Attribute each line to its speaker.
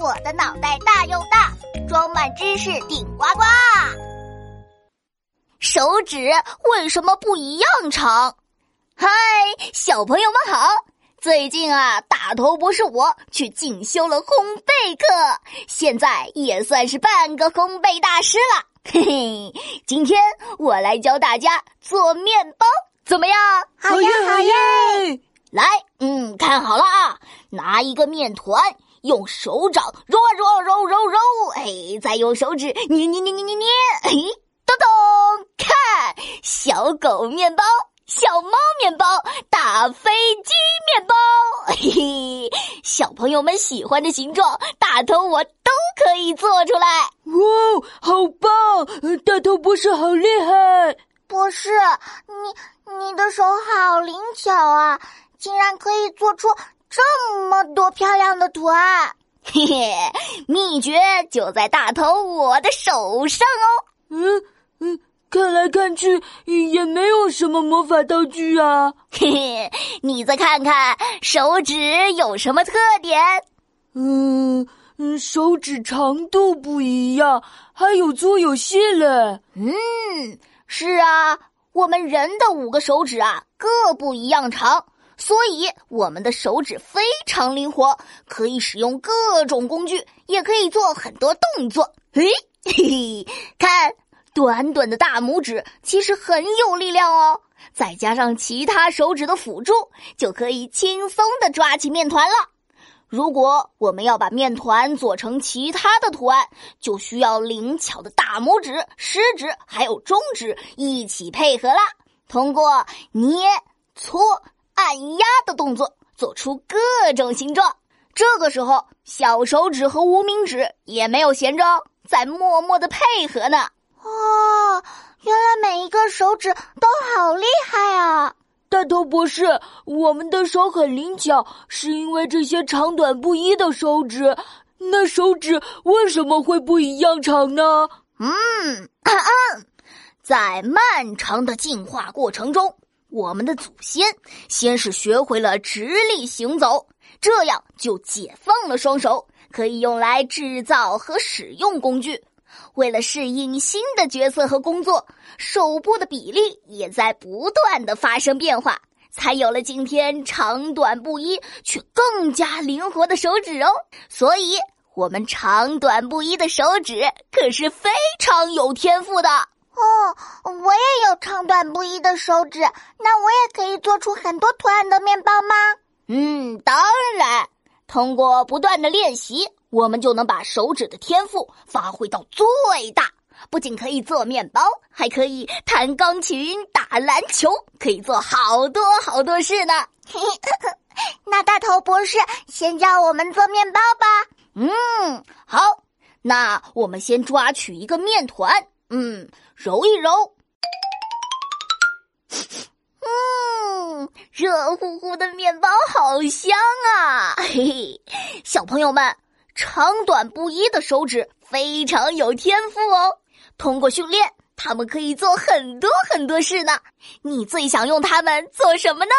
Speaker 1: 我的脑袋大又大，装满知识顶呱呱。手指为什么不一样长？嗨，小朋友们好！最近啊，大头博士我去进修了烘焙课，现在也算是半个烘焙大师了。嘿嘿，今天我来教大家做面包，怎么样？
Speaker 2: 好呀好呀！
Speaker 1: 来，嗯，看好了啊，拿一个面团，用手掌揉啊揉揉揉揉，哎，再用手指捏捏捏捏捏捏，哎，咚咚，看，小狗面包，小猫面包，大飞机面包，嘿嘿，小朋友们喜欢的形状，大头我都可以做出来。
Speaker 2: 哇，好棒！大头博士好厉害！
Speaker 3: 博士，你你的手好灵巧啊！竟然可以做出这么多漂亮的图案，
Speaker 1: 嘿嘿，秘诀就在大头我的手上哦。
Speaker 2: 嗯嗯，看来看去也没有什么魔法道具啊。
Speaker 1: 嘿嘿，你再看看手指有什么特点？
Speaker 2: 嗯嗯，手指长度不一样，还有粗有细嘞。
Speaker 1: 嗯，是啊，我们人的五个手指啊，各不一样长。所以，我们的手指非常灵活，可以使用各种工具，也可以做很多动作。嘿，嘿嘿，看，短短的大拇指其实很有力量哦。再加上其他手指的辅助，就可以轻松的抓起面团了。如果我们要把面团做成其他的图案，就需要灵巧的大拇指、食指还有中指一起配合啦。通过捏、搓。按压的动作，做出各种形状。这个时候，小手指和无名指也没有闲着，在默默的配合呢。
Speaker 3: 哦，原来每一个手指都好厉害啊！
Speaker 2: 大头博士，我们的手很灵巧，是因为这些长短不一的手指。那手指为什么会不一样长呢？
Speaker 1: 嗯，在漫长的进化过程中。我们的祖先先是学会了直立行走，这样就解放了双手，可以用来制造和使用工具。为了适应新的角色和工作，手部的比例也在不断的发生变化，才有了今天长短不一却更加灵活的手指哦。所以，我们长短不一的手指可是非常有天赋的。
Speaker 3: 哦，我也有长短不一的手指，那我也可以做出很多图案的面包吗？
Speaker 1: 嗯，当然。通过不断的练习，我们就能把手指的天赋发挥到最大。不仅可以做面包，还可以弹钢琴、打篮球，可以做好多好多事呢。
Speaker 3: 那大头博士，先教我们做面包吧。
Speaker 1: 嗯，好。那我们先抓取一个面团。嗯，揉一揉，嗯，热乎乎的面包好香啊！嘿嘿，小朋友们，长短不一的手指非常有天赋哦。通过训练，他们可以做很多很多事呢。你最想用它们做什么呢？